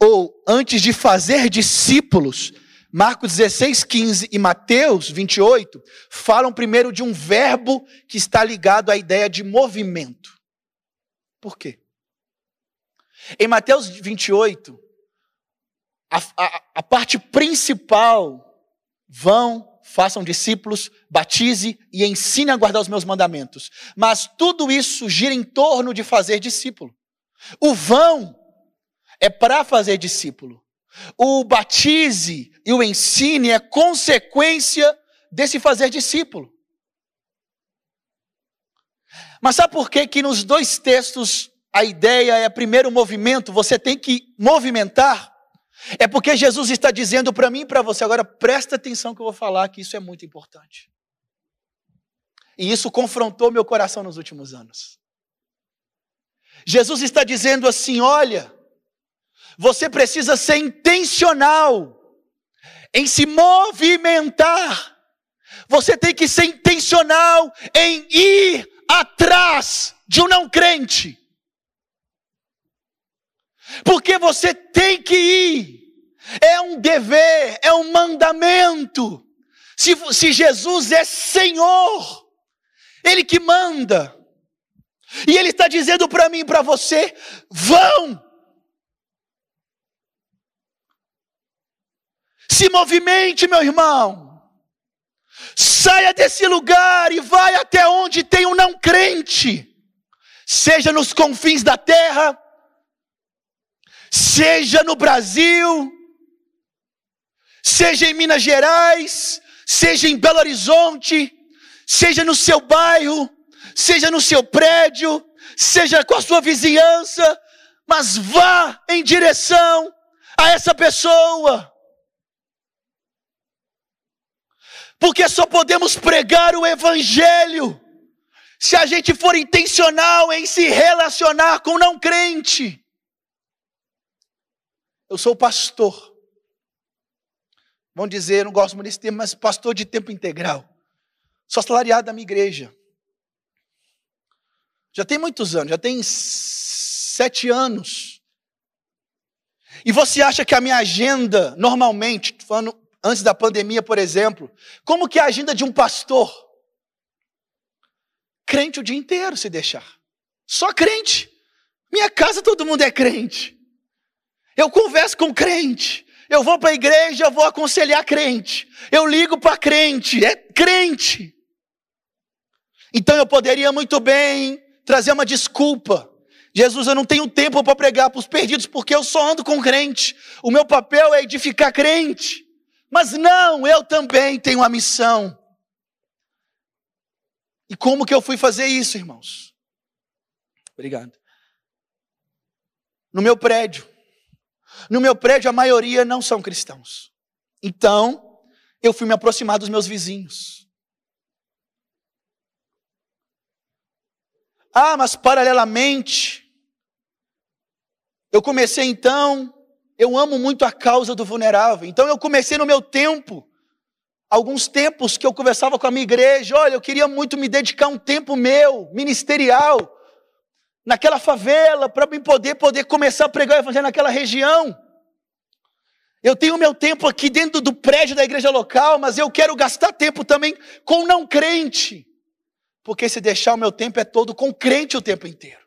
ou antes de fazer discípulos, Marcos 16, 15 e Mateus 28 falam primeiro de um verbo que está ligado à ideia de movimento. Por quê? Em Mateus 28, a, a, a parte principal, vão, façam discípulos, batize e ensine a guardar os meus mandamentos. Mas tudo isso gira em torno de fazer discípulo. O vão é para fazer discípulo. O batize e o ensine é consequência desse fazer discípulo. Mas sabe por que que nos dois textos a ideia é primeiro movimento, você tem que movimentar? É porque Jesus está dizendo para mim e para você, agora presta atenção que eu vou falar, que isso é muito importante. E isso confrontou meu coração nos últimos anos. Jesus está dizendo assim: olha, você precisa ser intencional em se movimentar. Você tem que ser intencional em ir atrás de um não crente. Porque você tem que ir. É um dever, é um mandamento. Se, se Jesus é Senhor, Ele que manda. E Ele está dizendo para mim e para você: vão, Se movimente, meu irmão. Saia desse lugar e vai até onde tem um não crente, seja nos confins da terra, seja no Brasil, seja em Minas Gerais, seja em Belo Horizonte, seja no seu bairro, seja no seu prédio, seja com a sua vizinhança, mas vá em direção a essa pessoa. Porque só podemos pregar o Evangelho se a gente for intencional em se relacionar com não crente. Eu sou pastor. Vão dizer, não gosto muito desse termo, mas pastor de tempo integral. Sou salariado da minha igreja. Já tem muitos anos, já tem sete anos. E você acha que a minha agenda, normalmente, falando antes da pandemia, por exemplo, como que é a agenda de um pastor? Crente o dia inteiro, se deixar. Só crente. Minha casa todo mundo é crente. Eu converso com crente. Eu vou para a igreja, eu vou aconselhar crente. Eu ligo para crente, é crente. Então eu poderia muito bem trazer uma desculpa. Jesus, eu não tenho tempo para pregar para os perdidos porque eu só ando com crente. O meu papel é edificar crente. Mas não, eu também tenho a missão E como que eu fui fazer isso, irmãos? Obrigado. No meu prédio. No meu prédio, a maioria não são cristãos. Então, eu fui me aproximar dos meus vizinhos. Ah, mas paralelamente, eu comecei então, eu amo muito a causa do vulnerável. Então eu comecei no meu tempo, alguns tempos que eu conversava com a minha igreja, olha, eu queria muito me dedicar um tempo meu, ministerial, naquela favela, para me poder poder começar a pregar o evangelho naquela região. Eu tenho meu tempo aqui dentro do prédio da igreja local, mas eu quero gastar tempo também com não crente. Porque se deixar o meu tempo é todo com crente o tempo inteiro.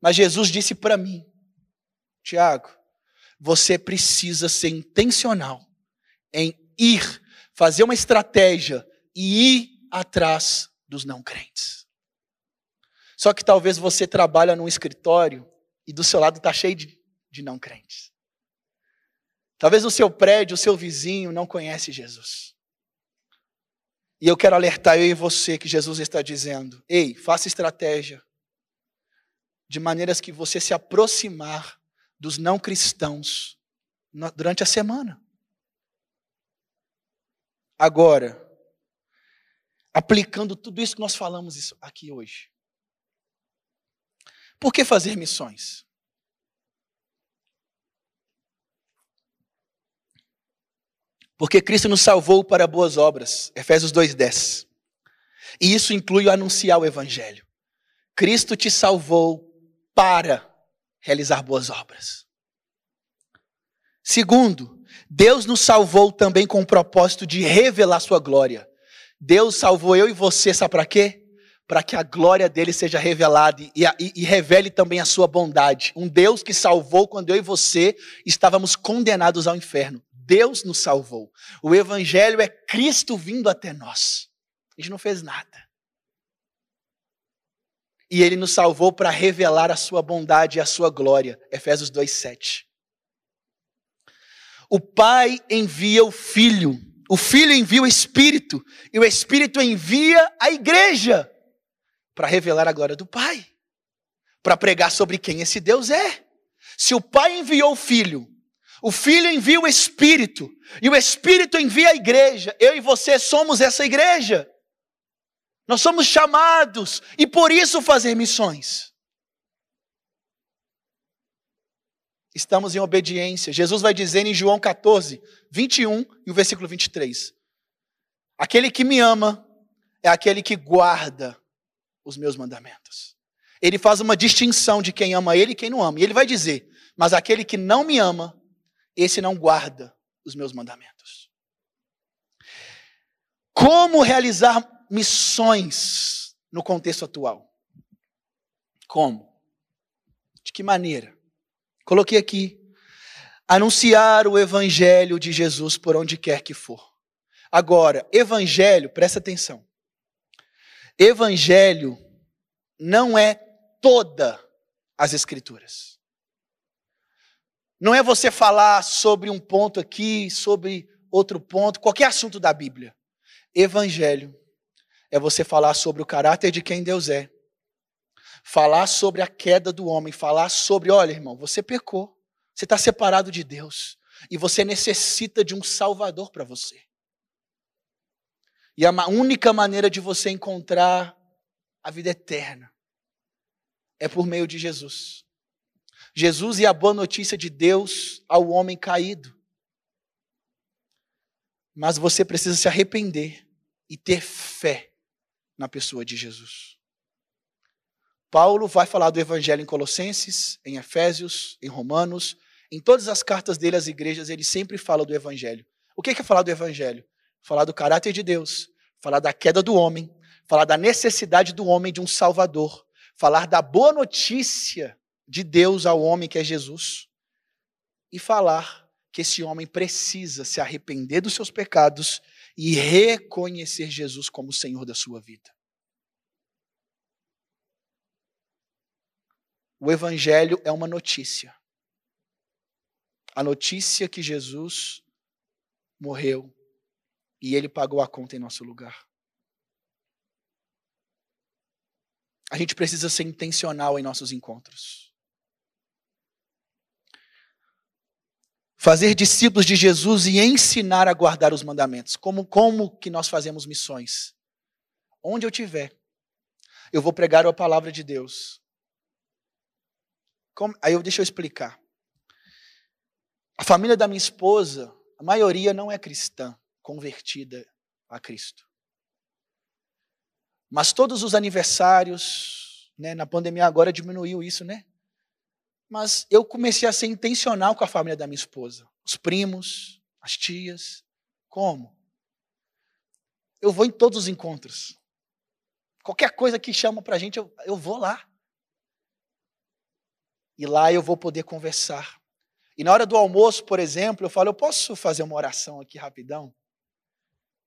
Mas Jesus disse para mim: Tiago, você precisa ser intencional em ir, fazer uma estratégia e ir atrás dos não crentes. Só que talvez você trabalha num escritório e do seu lado está cheio de, de não crentes. Talvez o seu prédio, o seu vizinho não conhece Jesus. E eu quero alertar eu e você que Jesus está dizendo: ei, faça estratégia de maneiras que você se aproximar dos não cristãos durante a semana. Agora, aplicando tudo isso que nós falamos aqui hoje. Por que fazer missões? Porque Cristo nos salvou para boas obras. Efésios 2:10. E isso inclui o anunciar o evangelho. Cristo te salvou para realizar boas obras. Segundo, Deus nos salvou também com o propósito de revelar sua glória. Deus salvou eu e você, sabe para quê? Para que a glória dele seja revelada e, e, e, revele também a sua bondade. Um Deus que salvou quando eu e você estávamos condenados ao inferno. Deus nos salvou. O Evangelho é Cristo vindo até nós. A gente não fez nada e ele nos salvou para revelar a sua bondade e a sua glória. Efésios 2:7. O Pai envia o Filho, o Filho envia o Espírito e o Espírito envia a igreja para revelar a glória do Pai, para pregar sobre quem esse Deus é. Se o Pai enviou o Filho, o Filho envia o Espírito e o Espírito envia a igreja. Eu e você somos essa igreja. Nós somos chamados e por isso fazer missões. Estamos em obediência. Jesus vai dizer em João 14, 21 e o versículo 23. Aquele que me ama é aquele que guarda os meus mandamentos. Ele faz uma distinção de quem ama ele e quem não ama. E ele vai dizer: Mas aquele que não me ama, esse não guarda os meus mandamentos. Como realizar missões no contexto atual. Como? De que maneira? Coloquei aqui. Anunciar o evangelho de Jesus por onde quer que for. Agora, evangelho, presta atenção. Evangelho não é toda as escrituras. Não é você falar sobre um ponto aqui, sobre outro ponto, qualquer assunto da Bíblia. Evangelho é você falar sobre o caráter de quem Deus é. Falar sobre a queda do homem, falar sobre, olha, irmão, você pecou, você está separado de Deus e você necessita de um Salvador para você. E a única maneira de você encontrar a vida eterna é por meio de Jesus. Jesus e a boa notícia de Deus ao homem caído. Mas você precisa se arrepender e ter fé na pessoa de Jesus. Paulo vai falar do evangelho em Colossenses, em Efésios, em Romanos, em todas as cartas dele às igrejas, ele sempre fala do evangelho. O que é falar do evangelho? Falar do caráter de Deus, falar da queda do homem, falar da necessidade do homem de um salvador, falar da boa notícia de Deus ao homem que é Jesus e falar que esse homem precisa se arrepender dos seus pecados e reconhecer Jesus como Senhor da sua vida. O Evangelho é uma notícia. A notícia que Jesus morreu e ele pagou a conta em nosso lugar. a gente precisa ser intencional em nossos encontros. Fazer discípulos de Jesus e ensinar a guardar os mandamentos. Como, como que nós fazemos missões? Onde eu estiver, eu vou pregar a palavra de Deus. Como, aí eu deixa eu explicar. A família da minha esposa, a maioria não é cristã, convertida a Cristo. Mas todos os aniversários, né, na pandemia agora diminuiu isso, né? Mas eu comecei a ser intencional com a família da minha esposa. Os primos, as tias. Como? Eu vou em todos os encontros. Qualquer coisa que chama para a gente, eu, eu vou lá. E lá eu vou poder conversar. E na hora do almoço, por exemplo, eu falo, eu posso fazer uma oração aqui rapidão?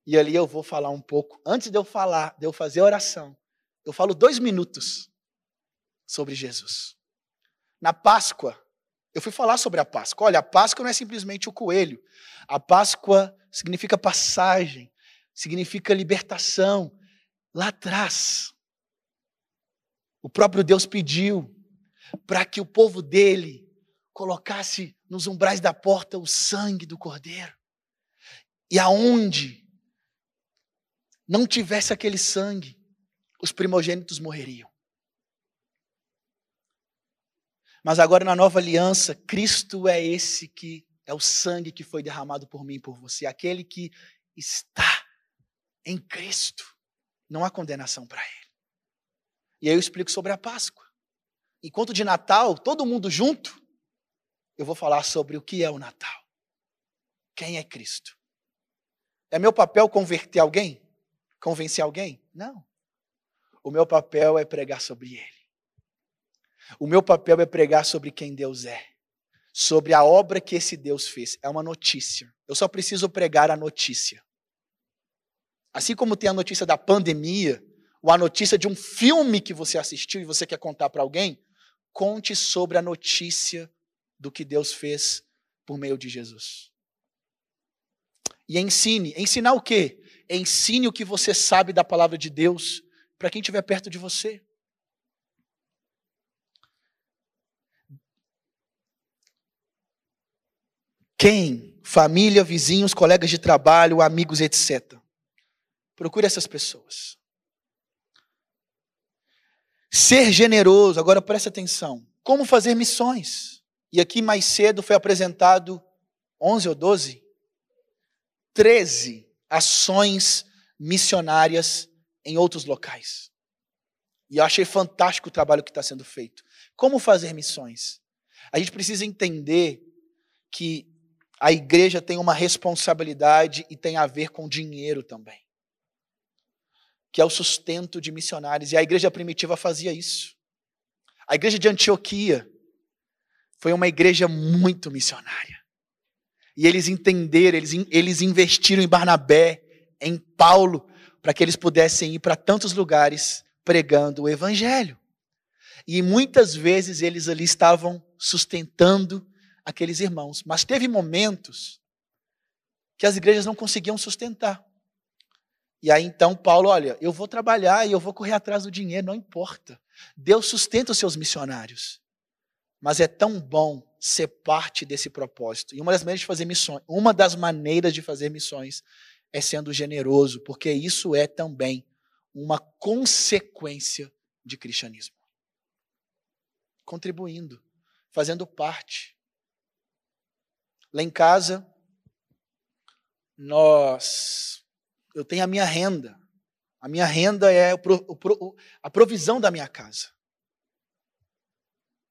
E ali eu vou falar um pouco. Antes de eu falar, de eu fazer a oração, eu falo dois minutos sobre Jesus. Na Páscoa, eu fui falar sobre a Páscoa. Olha, a Páscoa não é simplesmente o coelho. A Páscoa significa passagem, significa libertação. Lá atrás, o próprio Deus pediu para que o povo dele colocasse nos umbrais da porta o sangue do cordeiro. E aonde não tivesse aquele sangue, os primogênitos morreriam. Mas agora na nova aliança, Cristo é esse que é o sangue que foi derramado por mim e por você, aquele que está em Cristo. Não há condenação para ele. E aí eu explico sobre a Páscoa. Enquanto de Natal, todo mundo junto, eu vou falar sobre o que é o Natal. Quem é Cristo? É meu papel converter alguém? Convencer alguém? Não. O meu papel é pregar sobre ele. O meu papel é pregar sobre quem Deus é, sobre a obra que esse Deus fez. É uma notícia. Eu só preciso pregar a notícia. Assim como tem a notícia da pandemia, ou a notícia de um filme que você assistiu e você quer contar para alguém, conte sobre a notícia do que Deus fez por meio de Jesus. E ensine. Ensinar o quê? Ensine o que você sabe da palavra de Deus para quem estiver perto de você. Quem? Família, vizinhos, colegas de trabalho, amigos, etc. Procure essas pessoas. Ser generoso, agora preste atenção. Como fazer missões? E aqui mais cedo foi apresentado 11 ou 12? 13 ações missionárias em outros locais. E eu achei fantástico o trabalho que está sendo feito. Como fazer missões? A gente precisa entender que a igreja tem uma responsabilidade e tem a ver com dinheiro também. Que é o sustento de missionários. E a igreja primitiva fazia isso. A igreja de Antioquia foi uma igreja muito missionária. E eles entenderam, eles, eles investiram em Barnabé, em Paulo, para que eles pudessem ir para tantos lugares pregando o evangelho. E muitas vezes eles ali estavam sustentando aqueles irmãos. Mas teve momentos que as igrejas não conseguiam sustentar. E aí então Paulo, olha, eu vou trabalhar e eu vou correr atrás do dinheiro, não importa. Deus sustenta os seus missionários. Mas é tão bom ser parte desse propósito. E uma das maneiras de fazer missões, uma das maneiras de fazer missões é sendo generoso, porque isso é também uma consequência de cristianismo. Contribuindo, fazendo parte. Lá em casa, nós, eu tenho a minha renda. A minha renda é a provisão da minha casa.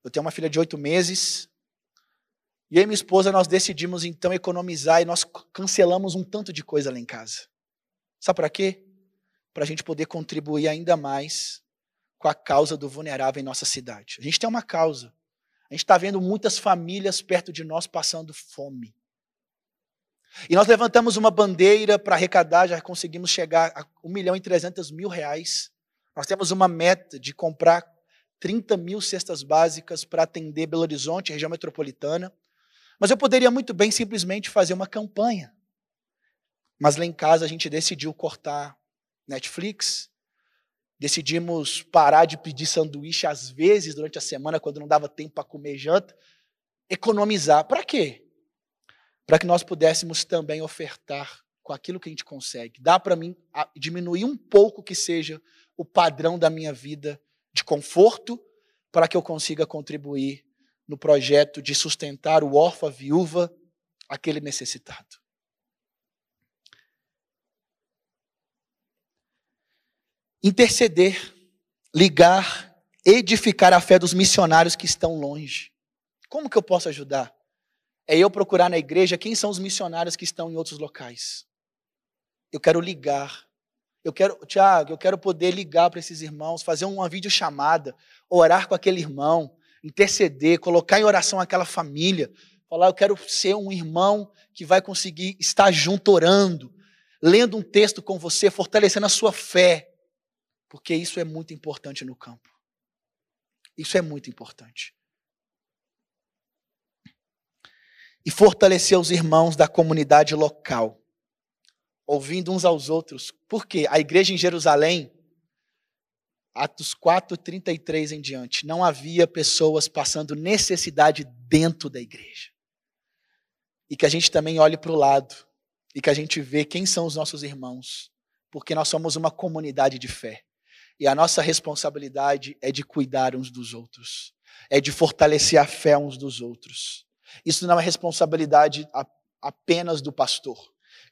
Eu tenho uma filha de oito meses. E eu e minha esposa, nós decidimos então economizar e nós cancelamos um tanto de coisa lá em casa. Sabe para quê? Para a gente poder contribuir ainda mais com a causa do vulnerável em nossa cidade. A gente tem uma causa. A gente está vendo muitas famílias perto de nós passando fome. E nós levantamos uma bandeira para arrecadar, já conseguimos chegar a 1 milhão e 300 mil reais. Nós temos uma meta de comprar 30 mil cestas básicas para atender Belo Horizonte, região metropolitana. Mas eu poderia muito bem simplesmente fazer uma campanha. Mas lá em casa a gente decidiu cortar Netflix Decidimos parar de pedir sanduíche às vezes durante a semana, quando não dava tempo para comer janta. Economizar. Para quê? Para que nós pudéssemos também ofertar com aquilo que a gente consegue. Dá para mim diminuir um pouco que seja o padrão da minha vida de conforto, para que eu consiga contribuir no projeto de sustentar o órfão, a viúva, aquele necessitado. Interceder, ligar, edificar a fé dos missionários que estão longe. Como que eu posso ajudar? É eu procurar na igreja quem são os missionários que estão em outros locais. Eu quero ligar. Eu quero, Tiago, eu quero poder ligar para esses irmãos, fazer uma videochamada, orar com aquele irmão, interceder, colocar em oração aquela família, falar, eu quero ser um irmão que vai conseguir estar junto orando, lendo um texto com você, fortalecendo a sua fé. Porque isso é muito importante no campo. Isso é muito importante. E fortalecer os irmãos da comunidade local, ouvindo uns aos outros. Porque a igreja em Jerusalém, Atos 4, 33 em diante, não havia pessoas passando necessidade dentro da igreja. E que a gente também olhe para o lado e que a gente vê quem são os nossos irmãos, porque nós somos uma comunidade de fé. E a nossa responsabilidade é de cuidar uns dos outros, é de fortalecer a fé uns dos outros. Isso não é responsabilidade apenas do pastor.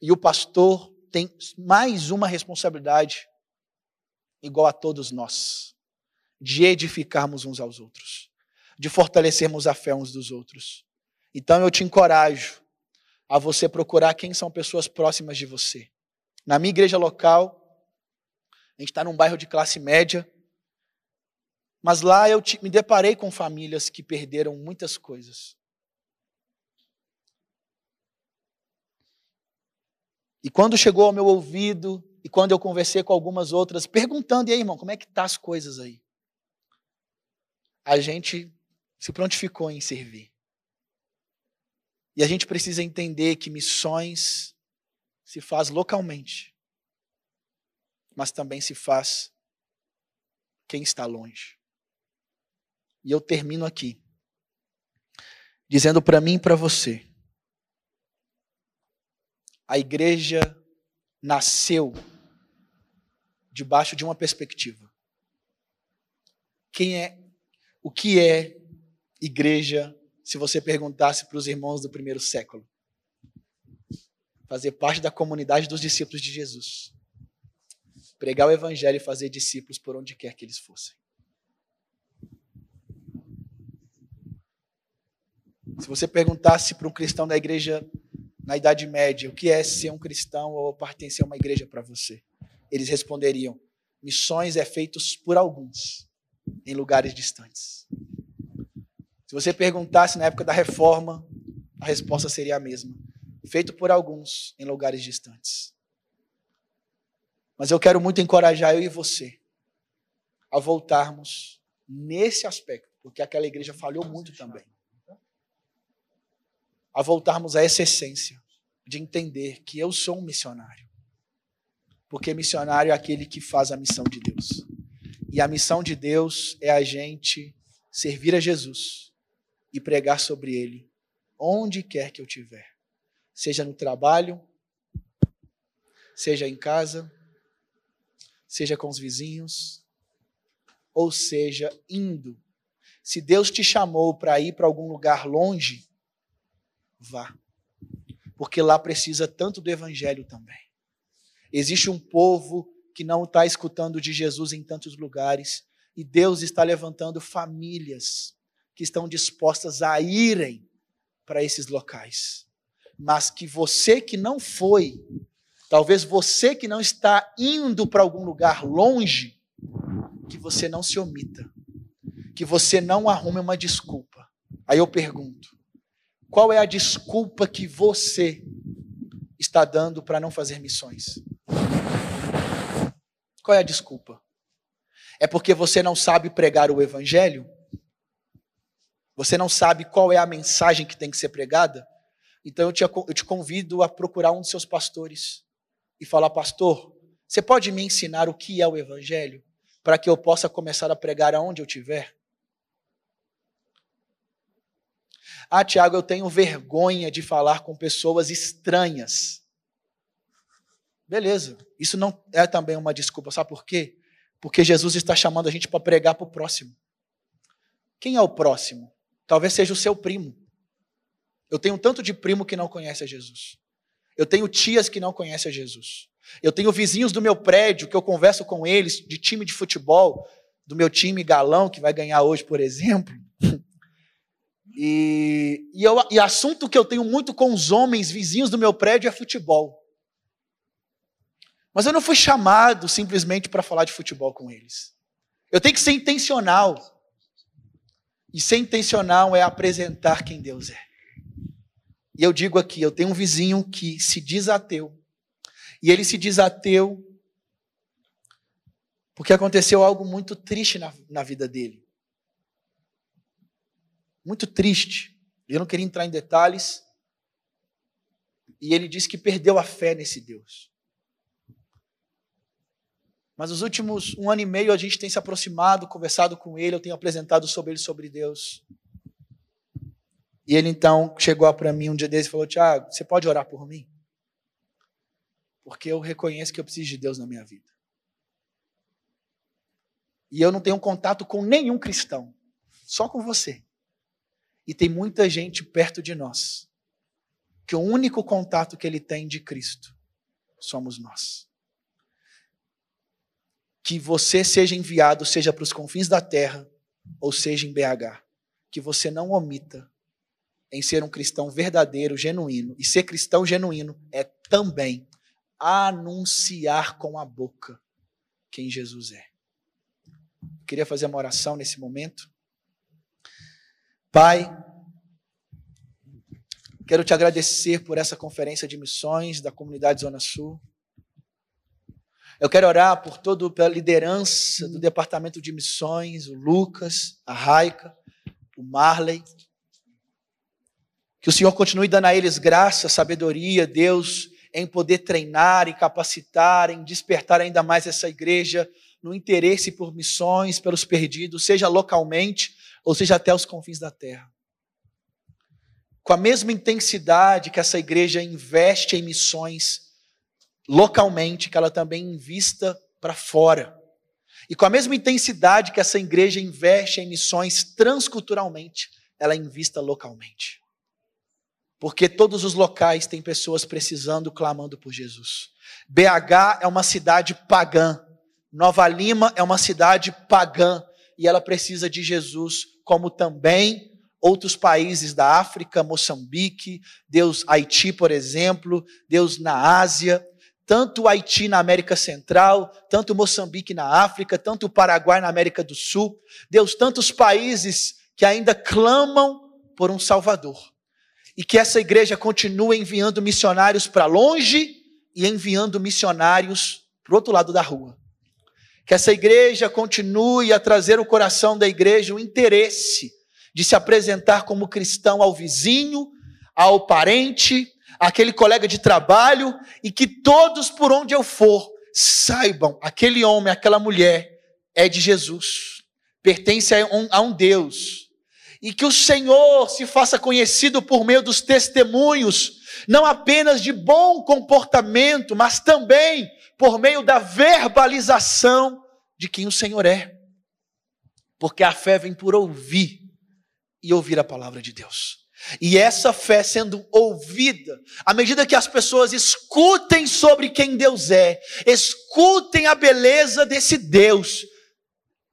E o pastor tem mais uma responsabilidade igual a todos nós, de edificarmos uns aos outros, de fortalecermos a fé uns dos outros. Então eu te encorajo a você procurar quem são pessoas próximas de você. Na minha igreja local, a gente está num bairro de classe média. Mas lá eu me deparei com famílias que perderam muitas coisas. E quando chegou ao meu ouvido, e quando eu conversei com algumas outras, perguntando, e aí, irmão, como é que tá as coisas aí? A gente se prontificou em servir. E a gente precisa entender que missões se faz localmente mas também se faz quem está longe. E eu termino aqui, dizendo para mim e para você: a igreja nasceu debaixo de uma perspectiva. Quem é, o que é igreja, se você perguntasse para os irmãos do primeiro século? Fazer parte da comunidade dos discípulos de Jesus pregar o evangelho e fazer discípulos por onde quer que eles fossem. Se você perguntasse para um cristão da igreja na Idade Média o que é ser um cristão ou pertencer a uma igreja para você, eles responderiam: missões é feitos por alguns em lugares distantes. Se você perguntasse na época da reforma, a resposta seria a mesma: feito por alguns em lugares distantes. Mas eu quero muito encorajar eu e você a voltarmos nesse aspecto, porque aquela igreja falhou muito também. A voltarmos a essa essência de entender que eu sou um missionário. Porque missionário é aquele que faz a missão de Deus. E a missão de Deus é a gente servir a Jesus e pregar sobre ele onde quer que eu estiver. Seja no trabalho, seja em casa, seja com os vizinhos, ou seja, indo. Se Deus te chamou para ir para algum lugar longe, vá. Porque lá precisa tanto do evangelho também. Existe um povo que não está escutando de Jesus em tantos lugares, e Deus está levantando famílias que estão dispostas a irem para esses locais. Mas que você que não foi, Talvez você que não está indo para algum lugar longe, que você não se omita, que você não arrume uma desculpa. Aí eu pergunto: qual é a desculpa que você está dando para não fazer missões? Qual é a desculpa? É porque você não sabe pregar o evangelho? Você não sabe qual é a mensagem que tem que ser pregada? Então eu te, eu te convido a procurar um dos seus pastores e falar, pastor, você pode me ensinar o que é o Evangelho? para que eu possa começar a pregar aonde eu estiver? Ah, Tiago, eu tenho vergonha de falar com pessoas estranhas. Beleza, isso não é também uma desculpa, sabe por quê? Porque Jesus está chamando a gente para pregar para o próximo. Quem é o próximo? Talvez seja o seu primo. Eu tenho tanto de primo que não conhece a Jesus. Eu tenho tias que não conhecem a Jesus. Eu tenho vizinhos do meu prédio que eu converso com eles de time de futebol, do meu time galão que vai ganhar hoje, por exemplo. E, e, eu, e assunto que eu tenho muito com os homens vizinhos do meu prédio é futebol. Mas eu não fui chamado simplesmente para falar de futebol com eles. Eu tenho que ser intencional. E ser intencional é apresentar quem Deus é. E eu digo aqui, eu tenho um vizinho que se diz ateu. E ele se diz ateu porque aconteceu algo muito triste na, na vida dele. Muito triste. Eu não queria entrar em detalhes. E ele disse que perdeu a fé nesse Deus. Mas os últimos um ano e meio a gente tem se aproximado, conversado com ele, eu tenho apresentado sobre ele, sobre Deus. E ele então chegou para mim um dia desses e falou: Tiago, você pode orar por mim? Porque eu reconheço que eu preciso de Deus na minha vida. E eu não tenho contato com nenhum cristão, só com você. E tem muita gente perto de nós, que o único contato que ele tem de Cristo somos nós que você seja enviado, seja para os confins da terra, ou seja em BH. Que você não omita em ser um cristão verdadeiro, genuíno. E ser cristão genuíno é também anunciar com a boca quem Jesus é. queria fazer uma oração nesse momento. Pai, quero te agradecer por essa conferência de missões da comunidade Zona Sul. Eu quero orar por toda a liderança do departamento de missões, o Lucas, a Raica, o Marley. Que o Senhor continue dando a eles graça, sabedoria, Deus, em poder treinar e capacitar, em despertar ainda mais essa igreja no interesse por missões, pelos perdidos, seja localmente ou seja até os confins da terra. Com a mesma intensidade que essa igreja investe em missões, localmente, que ela também invista para fora. E com a mesma intensidade que essa igreja investe em missões transculturalmente, ela invista localmente. Porque todos os locais têm pessoas precisando, clamando por Jesus. BH é uma cidade pagã. Nova Lima é uma cidade pagã. E ela precisa de Jesus, como também outros países da África, Moçambique, Deus Haiti, por exemplo, Deus na Ásia tanto Haiti na América Central, tanto Moçambique na África, tanto o Paraguai na América do Sul. Deus, tantos países que ainda clamam por um Salvador. E que essa igreja continue enviando missionários para longe e enviando missionários para o outro lado da rua. Que essa igreja continue a trazer o coração da igreja o interesse de se apresentar como cristão ao vizinho, ao parente, aquele colega de trabalho e que todos por onde eu for saibam, aquele homem, aquela mulher é de Jesus, pertence a um, a um Deus. E que o Senhor se faça conhecido por meio dos testemunhos, não apenas de bom comportamento, mas também por meio da verbalização de quem o Senhor é. Porque a fé vem por ouvir e ouvir a palavra de Deus. E essa fé sendo ouvida, à medida que as pessoas escutem sobre quem Deus é, escutem a beleza desse Deus,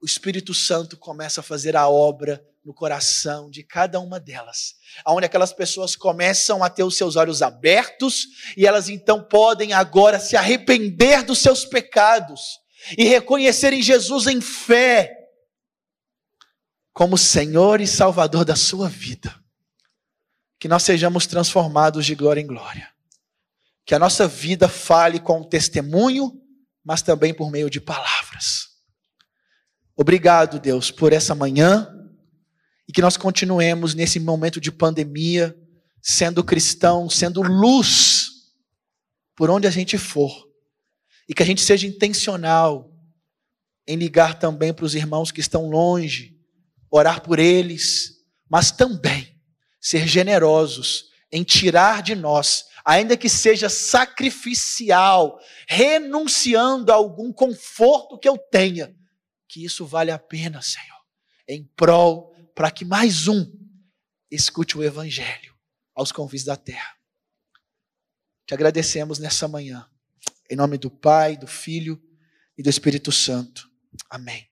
o Espírito Santo começa a fazer a obra no coração de cada uma delas, aonde aquelas pessoas começam a ter os seus olhos abertos e elas então podem agora se arrepender dos seus pecados e reconhecerem Jesus em fé como Senhor e Salvador da sua vida que nós sejamos transformados de glória em glória. Que a nossa vida fale com testemunho, mas também por meio de palavras. Obrigado, Deus, por essa manhã e que nós continuemos nesse momento de pandemia, sendo cristão, sendo luz por onde a gente for. E que a gente seja intencional em ligar também para os irmãos que estão longe, orar por eles, mas também ser generosos em tirar de nós, ainda que seja sacrificial, renunciando a algum conforto que eu tenha, que isso vale a pena, Senhor, em prol para que mais um escute o Evangelho aos convites da terra. Te agradecemos nessa manhã. Em nome do Pai, do Filho e do Espírito Santo. Amém.